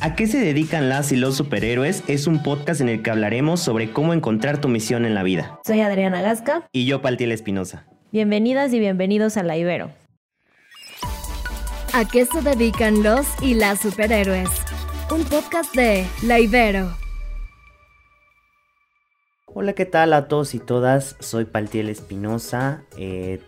¿A qué se dedican las y los superhéroes? Es un podcast en el que hablaremos sobre cómo encontrar tu misión en la vida. Soy Adriana Gasca. Y yo, Paltiel Espinosa. Bienvenidas y bienvenidos a La Ibero. ¿A qué se dedican los y las superhéroes? Un podcast de La Ibero. Hola, ¿qué tal a todos y todas? Soy Paltiel Espinosa. Eh,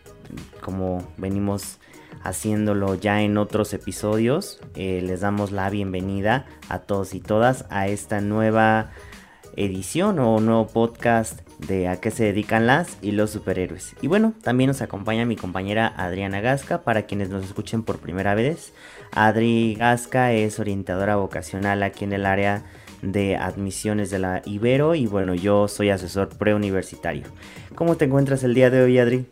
como venimos haciéndolo ya en otros episodios. Eh, les damos la bienvenida a todos y todas a esta nueva edición o nuevo podcast de a qué se dedican las y los superhéroes. Y bueno, también nos acompaña mi compañera Adriana Gasca para quienes nos escuchen por primera vez. Adri Gasca es orientadora vocacional aquí en el área de admisiones de la Ibero y bueno, yo soy asesor preuniversitario. ¿Cómo te encuentras el día de hoy, Adri?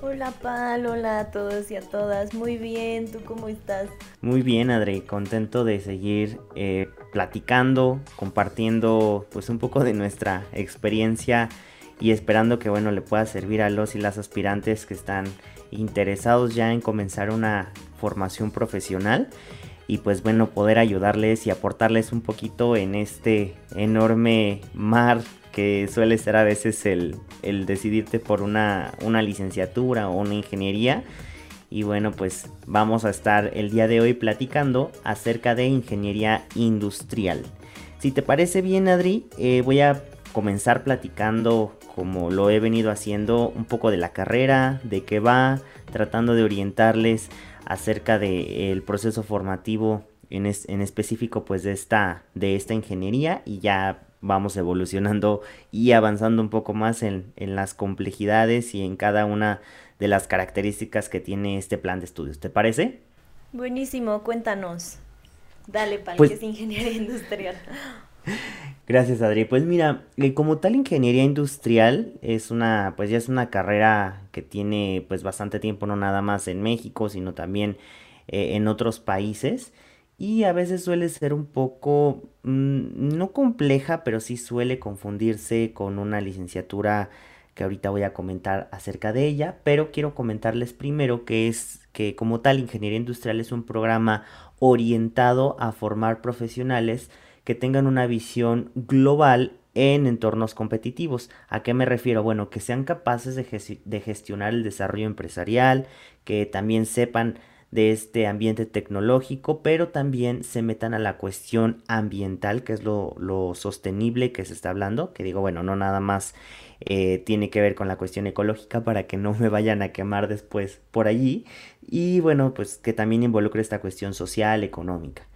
Hola Pal, hola a todos y a todas. Muy bien, ¿tú cómo estás? Muy bien, Adri, contento de seguir eh, platicando, compartiendo pues un poco de nuestra experiencia y esperando que bueno le pueda servir a los y las aspirantes que están interesados ya en comenzar una formación profesional y pues bueno poder ayudarles y aportarles un poquito en este enorme mar que suele ser a veces el, decidirte por una, una licenciatura o una ingeniería. Y bueno, pues vamos a estar el día de hoy platicando acerca de ingeniería industrial. Si te parece bien, Adri, eh, voy a comenzar platicando como lo he venido haciendo un poco de la carrera, de qué va, tratando de orientarles acerca del proceso formativo en, en, específico pues de esta, de esta ingeniería y ya vamos evolucionando y avanzando un poco más en, las complejidades y en cada una de las características que tiene este plan de estudios. ¿Te parece? Buenísimo, cuéntanos. Dale, para pues que es ingeniería industrial. Gracias, Adri. Pues mira, eh, como tal ingeniería industrial es una, pues ya es una carrera que tiene pues bastante tiempo, no nada más en México, sino también eh, en otros países y a veces suele ser un poco, mm, no compleja, pero sí suele confundirse con una licenciatura que ahorita voy a comentar acerca de ella, pero quiero comentarles primero que es que como tal ingeniería industrial es un programa orientado a formar profesionales que tengan una visión global en entornos competitivos. ¿A qué me refiero? Bueno, que sean capaces de, de gestionar el desarrollo empresarial, que también sepan de este ambiente tecnológico, pero también se metan a la cuestión ambiental, que es lo, sostenible que se está hablando, que digo, bueno, no nada más eh, tiene que ver con la cuestión ecológica para que no me vayan a quemar después por allí, y bueno, pues que también involucre esta cuestión social, económica.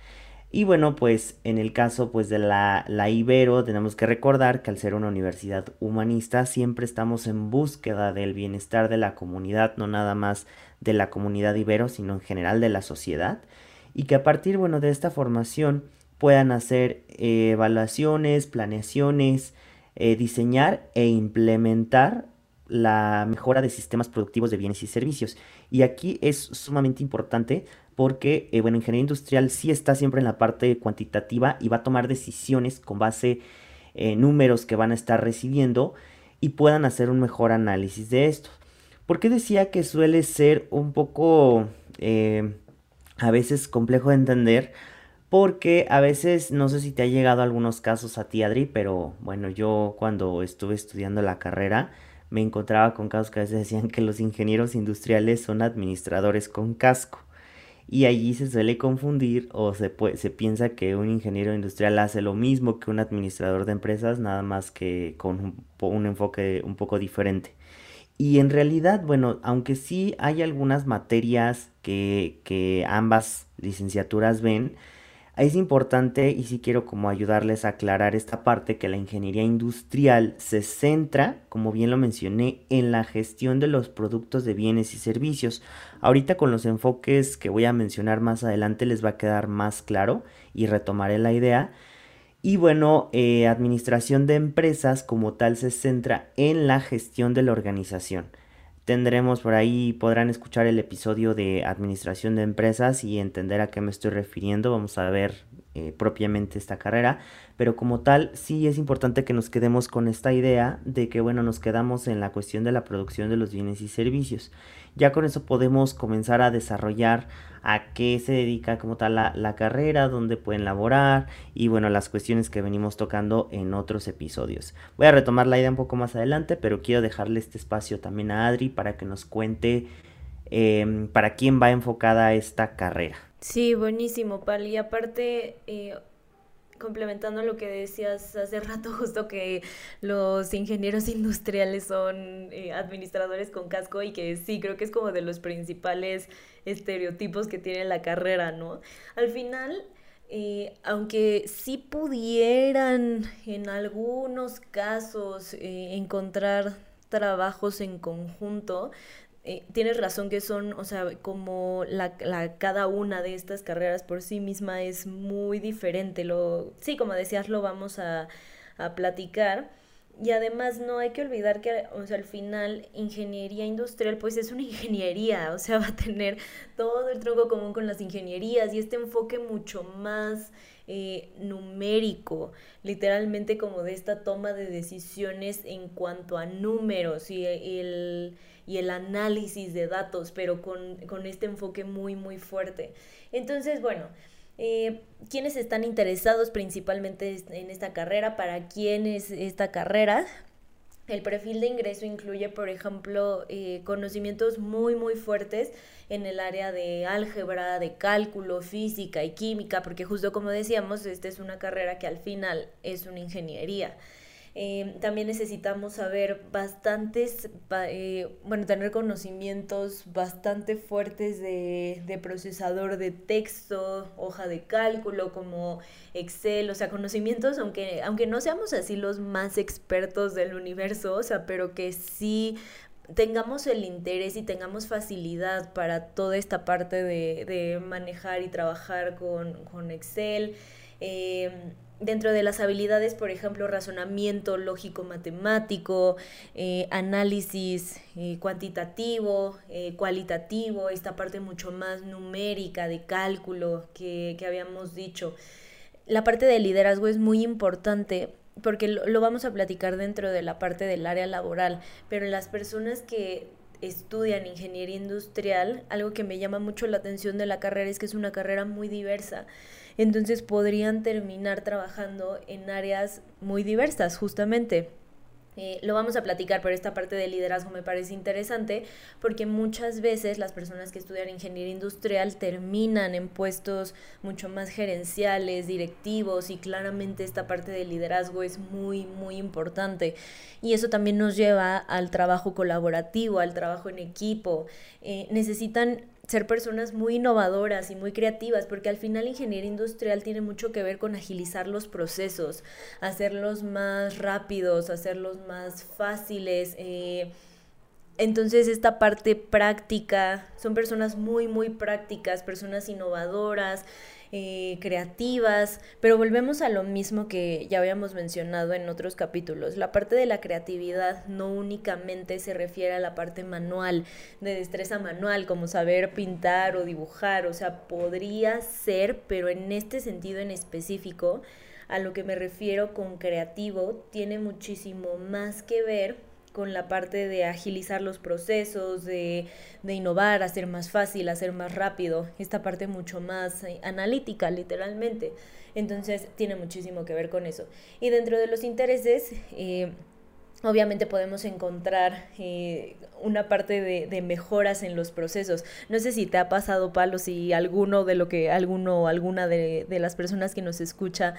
Y bueno, pues en el caso pues de la, la, Ibero tenemos que recordar que al ser una universidad humanista siempre estamos en búsqueda del bienestar de la comunidad, no nada más de la comunidad Ibero, sino en general de la sociedad. Y que a partir, bueno, de esta formación puedan hacer eh, evaluaciones, planeaciones, eh, diseñar e implementar la mejora de sistemas productivos de bienes y servicios. Y aquí es sumamente importante porque, eh, bueno, ingeniería industrial sí está siempre en la parte cuantitativa y va a tomar decisiones con base en números que van a estar recibiendo y puedan hacer un mejor análisis de esto. ¿Por qué decía que suele ser un poco eh, a veces complejo de entender? Porque a veces, no sé si te ha llegado algunos casos a ti, Adri, pero bueno, yo cuando estuve estudiando la carrera me encontraba con casos que a veces decían que los ingenieros industriales son administradores con casco y allí se suele confundir o se, se piensa que un ingeniero industrial hace lo mismo que un administrador de empresas, nada más que con un, enfoque un poco diferente. Y en realidad, bueno, aunque sí hay algunas materias que, que ambas licenciaturas ven, es importante y sí quiero como ayudarles a aclarar esta parte que la ingeniería industrial se centra, como bien lo mencioné, en la gestión de los productos de bienes y servicios. Ahorita con los enfoques que voy a mencionar más adelante les va a quedar más claro y retomaré la idea. Y bueno, eh, administración de empresas como tal se centra en la gestión de la organización. Tendremos por ahí, podrán escuchar el episodio de administración de empresas y entender a qué me estoy refiriendo. Vamos a ver eh, propiamente esta carrera. Pero como tal, sí es importante que nos quedemos con esta idea de que, bueno, nos quedamos en la cuestión de la producción de los bienes y servicios. Ya con eso podemos comenzar a desarrollar a qué se dedica como tal la, carrera, dónde pueden laborar y bueno, las cuestiones que venimos tocando en otros episodios. Voy a retomar la idea un poco más adelante, pero quiero dejarle este espacio también a Adri para que nos cuente em, para quién va enfocada esta carrera. Sí, buenísimo, Pal. Y aparte, eh, complementando lo que decías hace rato, justo que los ingenieros industriales son eh, administradores con casco y que sí, creo que es como de los principales estereotipos que tiene la carrera, ¿no? Al final, eh, aunque sí pudieran en algunos casos eh, encontrar trabajos en conjunto, eh, tienes razón que son, o sea, como la, la, cada una de estas carreras por sí misma es muy diferente. Lo, sí, como decías, lo vamos a, a platicar. Y además no hay que olvidar que, o sea, al final ingeniería industrial pues es una ingeniería, o sea, va a tener todo el tronco común con las ingenierías y este enfoque mucho más eh, numérico, literalmente como de esta toma de decisiones en cuanto a números y el, y el análisis de datos, pero con, con este enfoque muy, muy fuerte. Entonces, bueno, eh, ¿Quiénes están interesados principalmente en esta carrera? ¿Para quién es esta carrera? El perfil de ingreso incluye, por ejemplo, eh, conocimientos muy, muy fuertes en el área de álgebra, de cálculo, física y química, porque justo como decíamos, esta es una carrera que al final es una ingeniería. Em, también necesitamos saber bastantes, eh, bueno, tener conocimientos bastante fuertes de, procesador de texto, hoja de cálculo como Excel, o sea, conocimientos, aunque, aunque no seamos así los más expertos del universo, o sea, pero que sí tengamos el interés y tengamos facilidad para toda esta parte de, de manejar y trabajar con, con Excel. Eh, dentro de las habilidades, por ejemplo, razonamiento lógico-matemático, eh, análisis eh, cuantitativo, eh, cualitativo, esta parte mucho más numérica de cálculo que, habíamos dicho. La parte de liderazgo es muy importante porque lo, lo vamos a platicar dentro de la parte del área laboral, pero las personas que estudian ingeniería industrial, algo que me llama mucho la atención de la carrera es que es una carrera muy diversa entonces podrían terminar trabajando en áreas muy diversas, justamente. Eh, lo vamos a platicar, pero esta parte del liderazgo me parece interesante porque muchas veces las personas que estudian ingeniería industrial terminan en puestos mucho más gerenciales, directivos y claramente esta parte del liderazgo es muy, muy importante. Y eso también nos lleva al trabajo colaborativo, al trabajo en equipo. Eh, necesitan ser personas muy innovadoras y muy creativas, porque al final ingeniería industrial tiene mucho que ver con agilizar los procesos, hacerlos más rápidos, hacerlos más fáciles. Eh, entonces esta parte práctica, son personas muy, muy prácticas, personas innovadoras, eh, creativas, pero volvemos a lo mismo que ya habíamos mencionado en otros capítulos. La parte de la creatividad no únicamente se refiere a la parte manual, de destreza manual, como saber pintar o dibujar, o sea, podría ser, pero en este sentido en específico, a lo que me refiero con creativo, tiene muchísimo más que ver con la parte de agilizar los procesos, de, de, innovar, hacer más fácil, hacer más rápido, esta parte mucho más eh, analítica, literalmente. Entonces tiene muchísimo que ver con eso. Y dentro de los intereses, eh, obviamente podemos encontrar eh, una parte de, mejoras en los procesos. No sé si te ha pasado, Palo, si alguno de lo que alguno o alguna de, de, las personas que nos escucha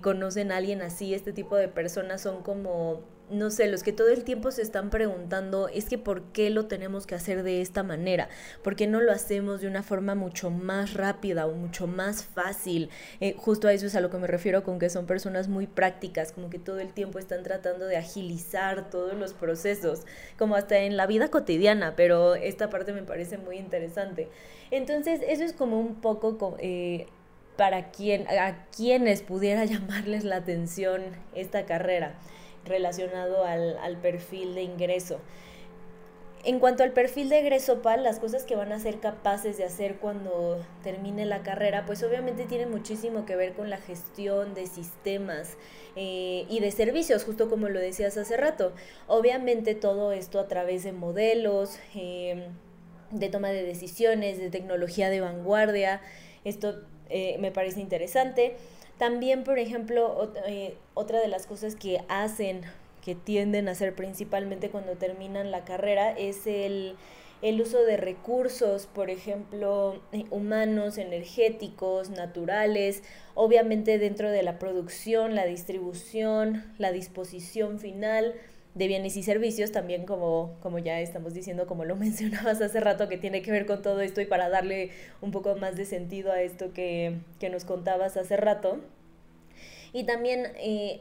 conocen a alguien así, este tipo de personas son como no sé, los que todo el tiempo se están preguntando es que por qué lo tenemos que hacer de esta manera, por qué no lo hacemos de una forma mucho más rápida o mucho más fácil. Eh, justo a eso es a lo que me refiero con que son personas muy prácticas, como que todo el tiempo están tratando de agilizar todos los procesos, como hasta en la vida cotidiana, pero esta parte me parece muy interesante. Entonces, eso es como un poco... Eh, para quien, a quienes pudiera llamarles la atención esta carrera relacionado al, al perfil de ingreso. En cuanto al perfil de egreso PAL, las cosas que van a ser capaces de hacer cuando termine la carrera, pues obviamente tiene muchísimo que ver con la gestión de sistemas eh, y de servicios, justo como lo decías hace rato. Obviamente todo esto a través de modelos, eh, de toma de decisiones, de tecnología de vanguardia. Esto eh, me parece interesante. También, por ejemplo, otra de las cosas que hacen que tienden a hacer principalmente cuando terminan la carrera es el, uso de recursos, por ejemplo, eh, humanos, energéticos, naturales, obviamente dentro de la producción, la distribución, la disposición final de bienes y servicios, también como, como ya estamos diciendo, como lo mencionabas hace rato, que tiene que ver con todo esto y para darle un poco más de sentido a esto que, nos contabas hace rato. Y también eh,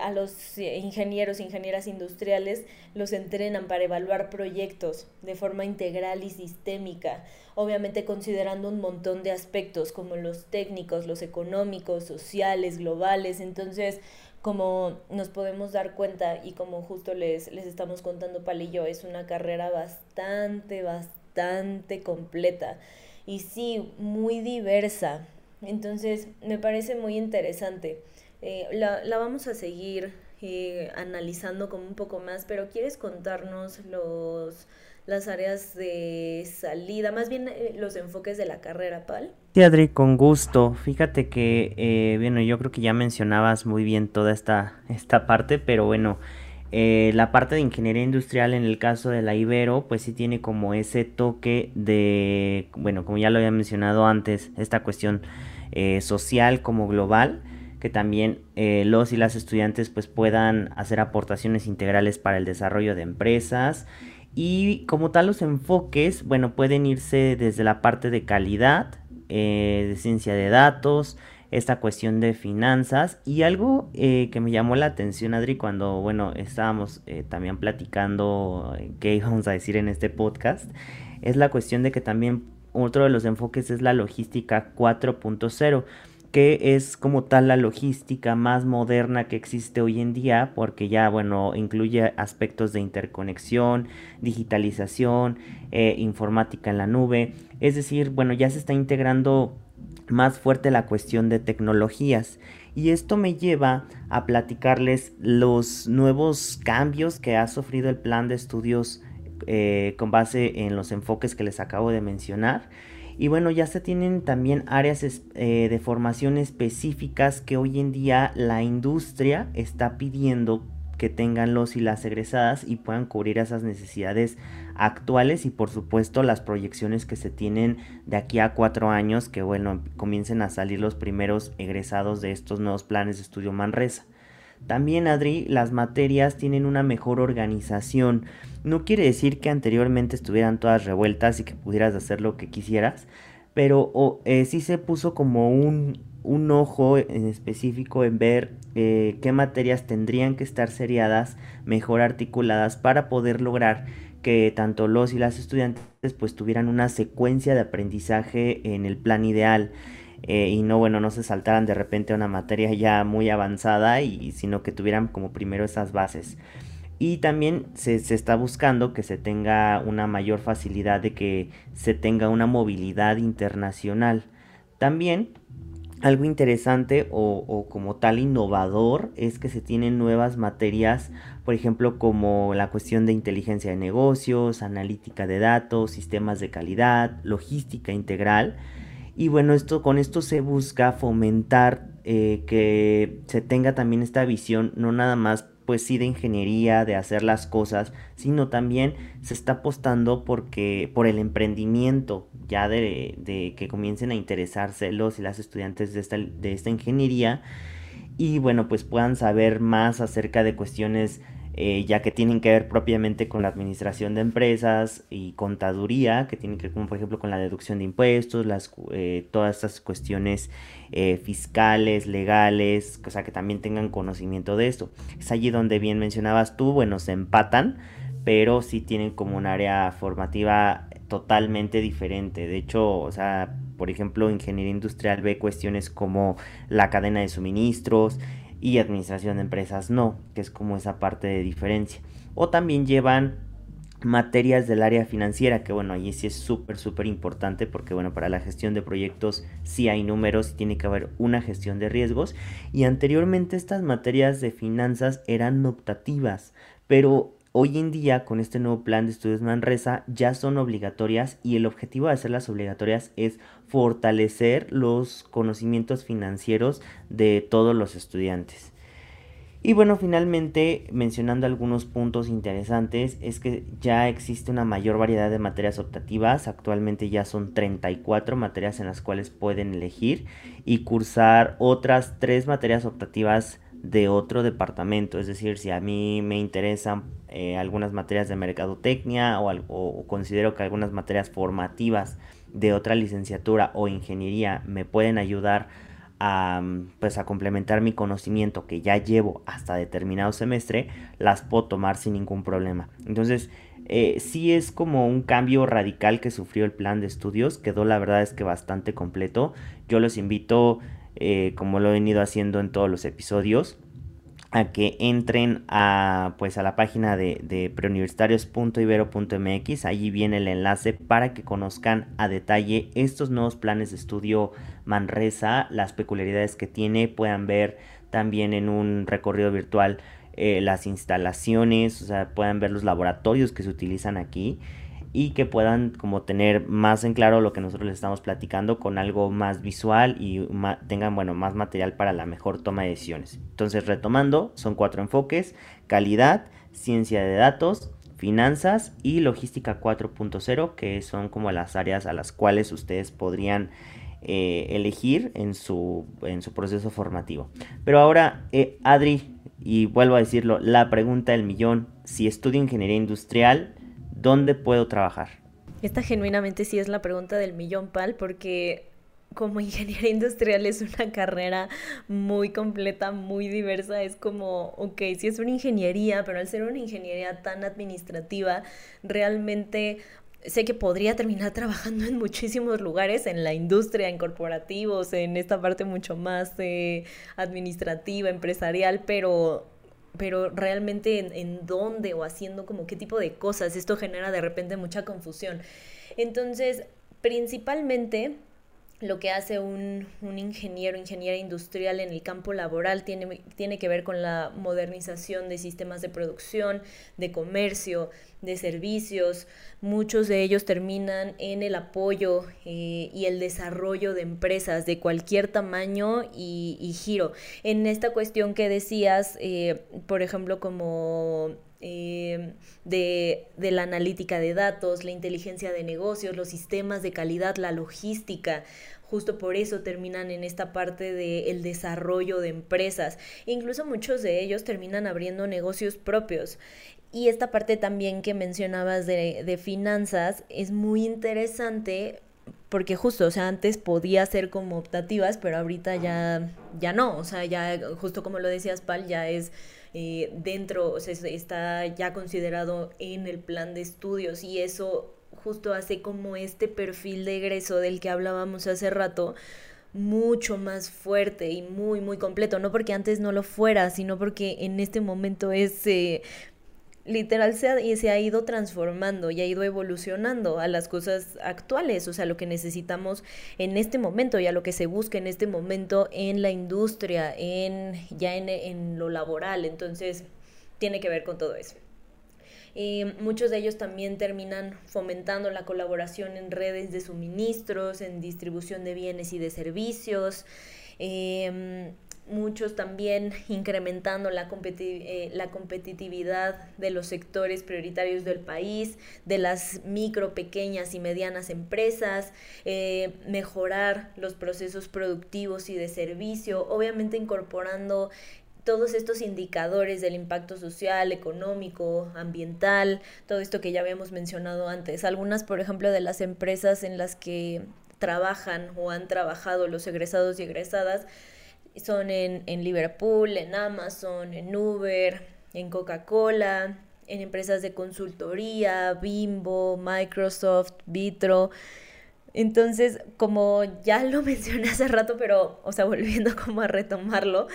a los ingenieros, ingenieras industriales, los entrenan para evaluar proyectos de forma integral y sistémica, obviamente considerando un montón de aspectos como los técnicos, los económicos, sociales, globales. Entonces, como nos podemos dar cuenta y como justo les, les estamos contando Palillo, es una carrera bastante, bastante completa y sí, muy diversa. Entonces, me parece muy interesante. Eh, la, la, vamos a seguir eh, analizando como un poco más, pero ¿quieres contarnos los, las áreas de salida, más bien eh, los enfoques de la carrera, Pal? Sí, Adri, con gusto. Fíjate que, bueno, yo creo que ya mencionabas muy bien toda esta, esta parte, pero bueno, la parte de ingeniería industrial en el caso de la Ibero, pues sí tiene como ese toque de, bueno, como ya lo había mencionado antes, esta cuestión social como global que también eh, los y las estudiantes pues puedan hacer aportaciones integrales para el desarrollo de empresas y como tal los enfoques bueno pueden irse desde la parte de calidad eh, de ciencia de datos esta cuestión de finanzas. Y algo eh, que me llamó la atención Adri cuando bueno estábamos también platicando qué íbamos a decir en este podcast es la cuestión de que también otro de los enfoques es la logística 4.0 que es como tal la logística más moderna que existe hoy en día, porque ya, bueno, incluye aspectos de interconexión, digitalización, eh, informática en la nube, es decir, bueno, ya se está integrando más fuerte la cuestión de tecnologías. Y esto me lleva a platicarles los nuevos cambios que ha sufrido el plan de estudios eh, con base en los enfoques que les acabo de mencionar y bueno, ya se tienen también áreas eh, de formación específicas que hoy en día la industria está pidiendo que tengan los y las egresadas y puedan cubrir esas necesidades actuales y por supuesto las proyecciones que se tienen de aquí a cuatro años que bueno comiencen a salir los primeros egresados de estos nuevos planes de estudio Manresa. También, Adri, las materias tienen una mejor organización. No quiere decir que anteriormente estuvieran todas revueltas y que pudieras hacer lo que quisieras, pero eh, sí se puso como un, ojo en específico en ver eh, qué materias tendrían que estar seriadas, mejor articuladas para poder lograr que tanto los y las estudiantes pues tuvieran una secuencia de aprendizaje en el plan ideal. Eh, y no, bueno, no se saltaran de repente a una materia ya muy avanzada, y, sino que tuvieran como primero esas bases. Y también se, está buscando que se tenga una mayor facilidad de que se tenga una movilidad internacional. También algo interesante o, o, como tal innovador es que se tienen nuevas materias, por ejemplo, como la cuestión de inteligencia de negocios, analítica de datos, sistemas de calidad, logística integral y bueno, esto, con esto se busca fomentar eh, que se tenga también esta visión, no nada más pues sí de ingeniería, de hacer las cosas, sino también se está apostando porque, por el emprendimiento, ya de, de que comiencen a interesarse los y las estudiantes de esta, de esta ingeniería. Y bueno, pues puedan saber más acerca de cuestiones eh, ya que tienen que ver propiamente con la administración de empresas y contaduría, que tienen que ver, como por ejemplo, con la deducción de impuestos, las, eh, todas estas cuestiones eh, fiscales, legales, o sea, que también tengan conocimiento de esto. Es allí donde bien mencionabas tú, bueno, se empatan, pero sí tienen como un área formativa totalmente diferente. De hecho, o sea, por ejemplo, ingeniería industrial ve cuestiones como la cadena de suministros y administración de empresas no, que es como esa parte de diferencia. O también llevan materias del área financiera, que bueno, ahí sí es súper, súper importante porque bueno, para la gestión de proyectos sí hay números y tiene que haber una gestión de riesgos. Y anteriormente estas materias de finanzas eran optativas, pero hoy en día con este nuevo plan de estudios Manresa ya son obligatorias y el objetivo de hacerlas obligatorias es fortalecer los conocimientos financieros de todos los estudiantes. Y bueno, finalmente, mencionando algunos puntos interesantes, es que ya existe una mayor variedad de materias optativas. Actualmente ya son 34 materias en las cuales pueden elegir y cursar otras 3 materias optativas de otro departamento. Es decir, si a mí me interesan eh, algunas materias de mercadotecnia o, o considero que algunas materias formativas de otra licenciatura o ingeniería me pueden ayudar a, pues a complementar mi conocimiento que ya llevo hasta determinado semestre, las puedo tomar sin ningún problema. Entonces, eh, sí es como un cambio radical que sufrió el plan de estudios, quedó la verdad es que bastante completo. Yo los invito, eh, como lo he venido haciendo en todos los episodios, a que entren a pues a la página de, de allí viene el enlace para que conozcan a detalle estos nuevos planes de estudio Manresa las peculiaridades que tiene. Puedan ver también en un recorrido virtual eh, las instalaciones o sea puedan ver los laboratorios que se utilizan aquí y que puedan como tener más en claro lo que nosotros les estamos platicando con algo más visual y tengan bueno más material para la mejor toma de decisiones. Entonces retomando, son cuatro enfoques, calidad, ciencia de datos, finanzas y logística 4.0 que son como las áreas a las cuales ustedes podrían eh, elegir en su, en su proceso formativo. Pero ahora, eh, Adri, y vuelvo a decirlo, la pregunta del millón, si estudio ingeniería industrial, ¿dónde puedo trabajar? Esta genuinamente sí es la pregunta del millón, Pal, porque como ingeniería industrial es una carrera muy completa, muy diversa. Es como, ok, sí es una ingeniería, pero al ser una ingeniería tan administrativa, realmente sé que podría terminar trabajando en muchísimos lugares, en la industria, en corporativos, en esta parte mucho más eh, administrativa, empresarial, pero pero realmente en, dónde o haciendo como qué tipo de cosas. Esto genera de repente mucha confusión. Entonces, principalmente lo que hace un, un, ingeniero, ingeniera industrial en el campo laboral tiene, tiene que ver con la modernización de sistemas de producción, de comercio, de servicios. Muchos de ellos terminan en el apoyo eh, y el desarrollo de empresas de cualquier tamaño y, giro. En esta cuestión que decías, eh, por ejemplo, como eh, de, de, la analítica de datos, la inteligencia de negocios, los sistemas de calidad, la logística. Justo por eso terminan en esta parte del desarrollo de empresas. Incluso muchos de ellos terminan abriendo negocios propios. Y esta parte también que mencionabas de, de finanzas es muy interesante porque justo, o sea, antes podía ser como optativas, pero ahorita ya, ya no, o sea, ya justo como lo decías, Pal, ya es eh, dentro, o sea, está ya considerado en el plan de estudios y eso justo hace como este perfil de egreso del que hablábamos hace rato mucho más fuerte y muy muy completo, no porque antes no lo fuera, sino porque en este momento es eh, literal se ha, y se ha ido transformando y ha ido evolucionando a las cosas actuales, o sea, lo que necesitamos en este momento y a lo que se busca en este momento en la industria, en ya en, en lo laboral, entonces tiene que ver con todo eso. Y muchos de ellos también terminan fomentando la colaboración en redes de suministros, en distribución de bienes y de servicios. Eh, muchos también incrementando la, eh, la competitividad de los sectores prioritarios del país, de las micro, pequeñas y medianas empresas, eh, mejorar los procesos productivos y de servicio, obviamente incorporando todos estos indicadores del impacto social, económico, ambiental, todo esto que ya habíamos mencionado antes. Algunas, por ejemplo, de las empresas en las que trabajan o han trabajado los egresados y egresadas, son en, Liverpool, en Amazon, en Uber, en Coca-Cola, en empresas de consultoría, Bimbo, Microsoft, Vitro. Entonces, como ya lo mencioné hace rato, pero, o sea, volviendo como a retomarlo,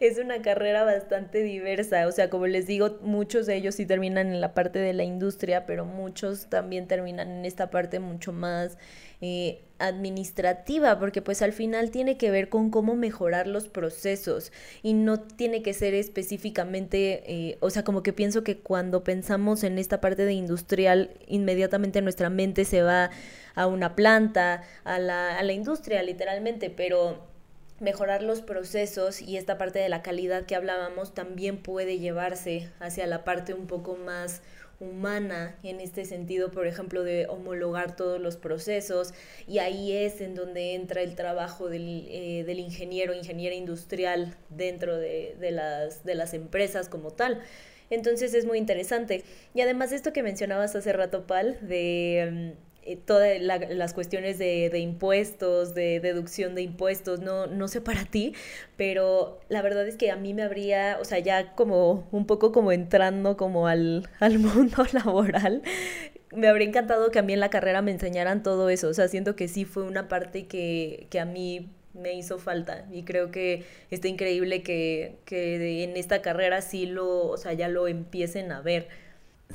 es una carrera bastante diversa. O sea, como les digo, muchos de ellos sí terminan en la parte de la industria, pero muchos también terminan en esta parte mucho más eh, administrativa, porque pues al final tiene que ver con cómo mejorar los procesos y no tiene que ser específicamente, eh, o sea, como que pienso que cuando pensamos en esta parte de industrial, inmediatamente nuestra mente se va a una planta, a la, a la industria literalmente, pero mejorar los procesos y esta parte de la calidad que hablábamos también puede llevarse hacia la parte un poco más humana en este sentido, por ejemplo, de homologar todos los procesos y ahí es en donde entra el trabajo del, eh, del ingeniero, ingeniera industrial dentro de, de, las, de las empresas como tal. Entonces es muy interesante. Y además esto que mencionabas hace rato, Pal, de mm, eh, todas las cuestiones de, de, impuestos, de deducción de impuestos, no, no sé para ti, pero la verdad es que a mí me habría, o sea, ya como un poco como entrando como al, al mundo laboral, me habría encantado que a mí en la carrera me enseñaran todo eso, o sea, siento que sí fue una parte que, que a mí me hizo falta y creo que está increíble que, que en esta carrera sí lo, o sea, ya lo empiecen a ver.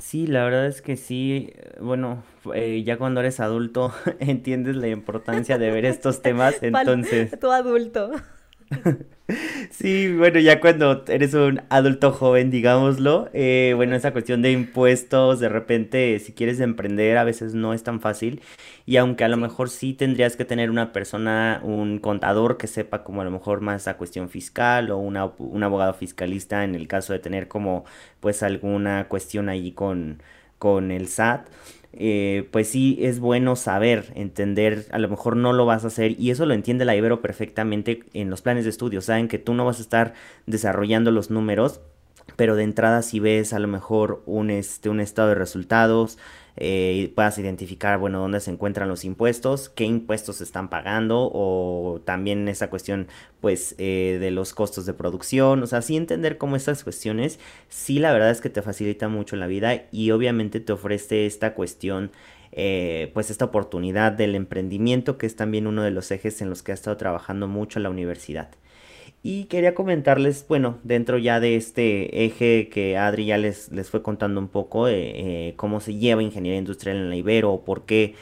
Sí, la verdad es que sí, bueno, eh, ya cuando eres adulto entiendes la importancia de ver estos temas, entonces... Tu adulto. Sí, bueno, ya cuando eres un adulto joven, digámoslo, eh, bueno, esa cuestión de impuestos, de repente, si quieres emprender, a veces no es tan fácil. Y aunque a lo mejor sí tendrías que tener una persona, un contador que sepa como a lo mejor más esa cuestión fiscal o una, un abogado fiscalista en el caso de tener como pues alguna cuestión allí con, con el SAT. Eh, pues sí es bueno saber, entender, a lo mejor no lo vas a hacer y eso lo entiende la Ibero perfectamente en los planes de estudio, saben que tú no vas a estar desarrollando los números, pero de entrada si ves a lo mejor un, este, un estado de resultados, eh, puedas identificar, bueno, dónde se encuentran los impuestos, qué impuestos se están pagando o también esa cuestión, pues, eh, de los costos de producción, o sea, sí entender cómo estas cuestiones, sí la verdad es que te facilita mucho la vida y obviamente te ofrece esta cuestión eh, pues esta oportunidad del emprendimiento que es también uno de los ejes en los que ha estado trabajando mucho la universidad. Y quería comentarles, bueno, dentro ya de este eje que Adri ya les, les fue contando un poco, eh, cómo se lleva ingeniería industrial en la Ibero, o por qué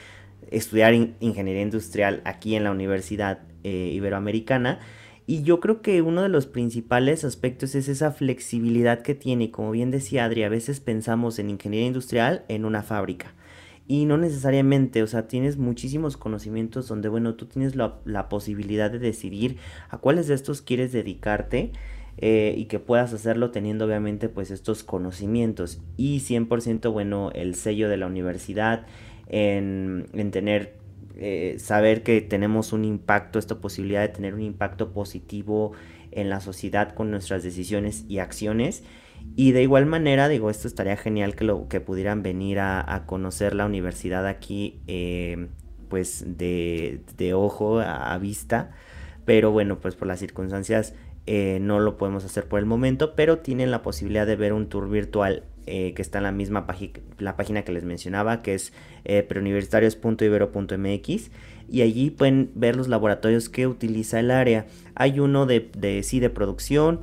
estudiar ingeniería industrial aquí en la Universidad eh, Iberoamericana. Y yo creo que uno de los principales aspectos es esa flexibilidad que tiene. Como bien decía Adri, a veces pensamos en ingeniería industrial en una fábrica. Y no necesariamente, o sea, tienes muchísimos conocimientos donde, bueno, tú tienes la, posibilidad de decidir a cuáles de estos quieres dedicarte eh, y que puedas hacerlo teniendo obviamente pues estos conocimientos. Y 100% bueno, el sello de la universidad en, en tener, eh, saber que tenemos un impacto, esta posibilidad de tener un impacto positivo en la sociedad con nuestras decisiones y acciones. Y de igual manera, digo, esto estaría genial que, lo, que pudieran venir a, conocer la universidad aquí, eh, pues de, de ojo, a, vista. Pero bueno, pues por las circunstancias eh, no lo podemos hacer por el momento, pero tienen la posibilidad de ver un tour virtual eh, que está en la misma la página que les mencionaba, que es preuniversitarios.ibero.mx y allí pueden ver los laboratorios que utiliza el área. Hay uno de, de sí de producción,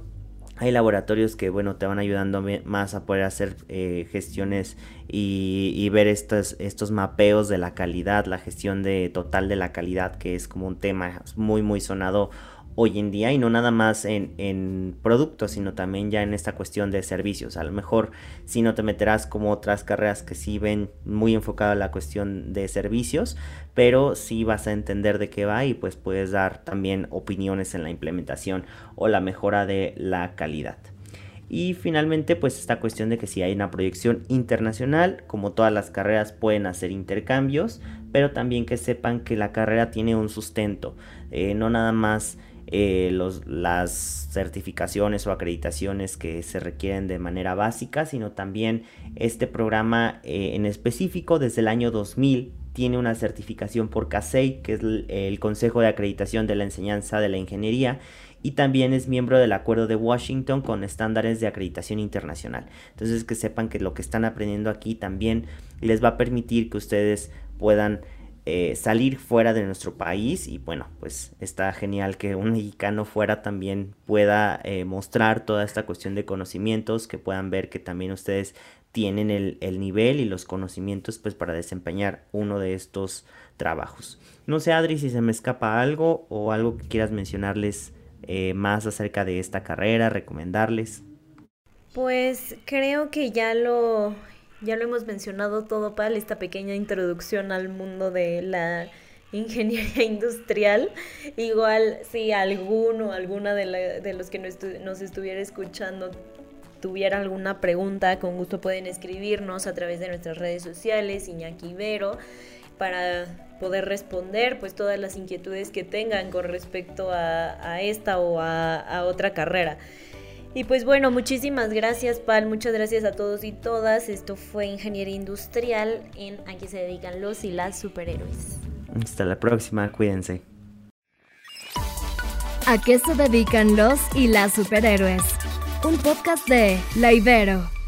hay laboratorios que bueno te van ayudando más a poder hacer eh, gestiones y, ver estos, estos mapeos de la calidad, la gestión de total de la calidad que es como un tema muy muy sonado hoy en día y no nada más en, en, productos, sino también ya en esta cuestión de servicios. A lo mejor si no te meterás como otras carreras que sí ven muy enfocada la cuestión de servicios, pero sí vas a entender de qué va y pues puedes dar también opiniones en la implementación o la mejora de la calidad. Y finalmente, pues esta cuestión de que si hay una proyección internacional, como todas las carreras pueden hacer intercambios, pero también que sepan que la carrera tiene un sustento, eh, no nada más eh, los, las certificaciones o acreditaciones que se requieren de manera básica, sino también este programa eh, en específico desde el año 2000 tiene una certificación por CASEI, que es el, Consejo de Acreditación de la Enseñanza de la Ingeniería, y también es miembro del Acuerdo de Washington con estándares de acreditación internacional. Entonces que sepan que lo que están aprendiendo aquí también les va a permitir que ustedes puedan eh, salir fuera de nuestro país y bueno, pues está genial que un mexicano fuera también pueda eh, mostrar toda esta cuestión de conocimientos, que puedan ver que también ustedes tienen el, nivel y los conocimientos pues para desempeñar uno de estos trabajos. No sé Adri si se me escapa algo o algo que quieras mencionarles eh, más acerca de esta carrera, recomendarles. Pues creo que ya lo ya lo hemos mencionado todo, Pal, esta pequeña introducción al mundo de la ingeniería industrial. Igual si alguno, alguna de, de los que nos, estuviera escuchando tuviera alguna pregunta, con gusto pueden escribirnos a través de nuestras redes sociales, Iñaki Ibero, para poder responder pues todas las inquietudes que tengan con respecto a, esta o a otra carrera. Y pues bueno, muchísimas gracias Pal, muchas gracias a todos y todas. Esto fue Ingeniería Industrial en A qué se dedican los y las superhéroes. Hasta la próxima, cuídense. ¿A qué se dedican los y las superhéroes? Un podcast de La Ibero.